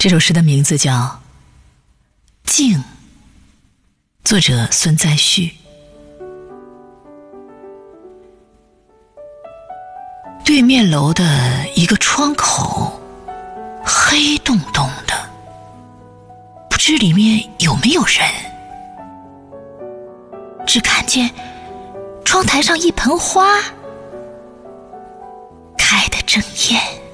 这首诗的名字叫静。作者孙再续。对面楼的一个窗口黑洞洞的。不知里面有没有人。只看见窗台上一盆花开得正艳。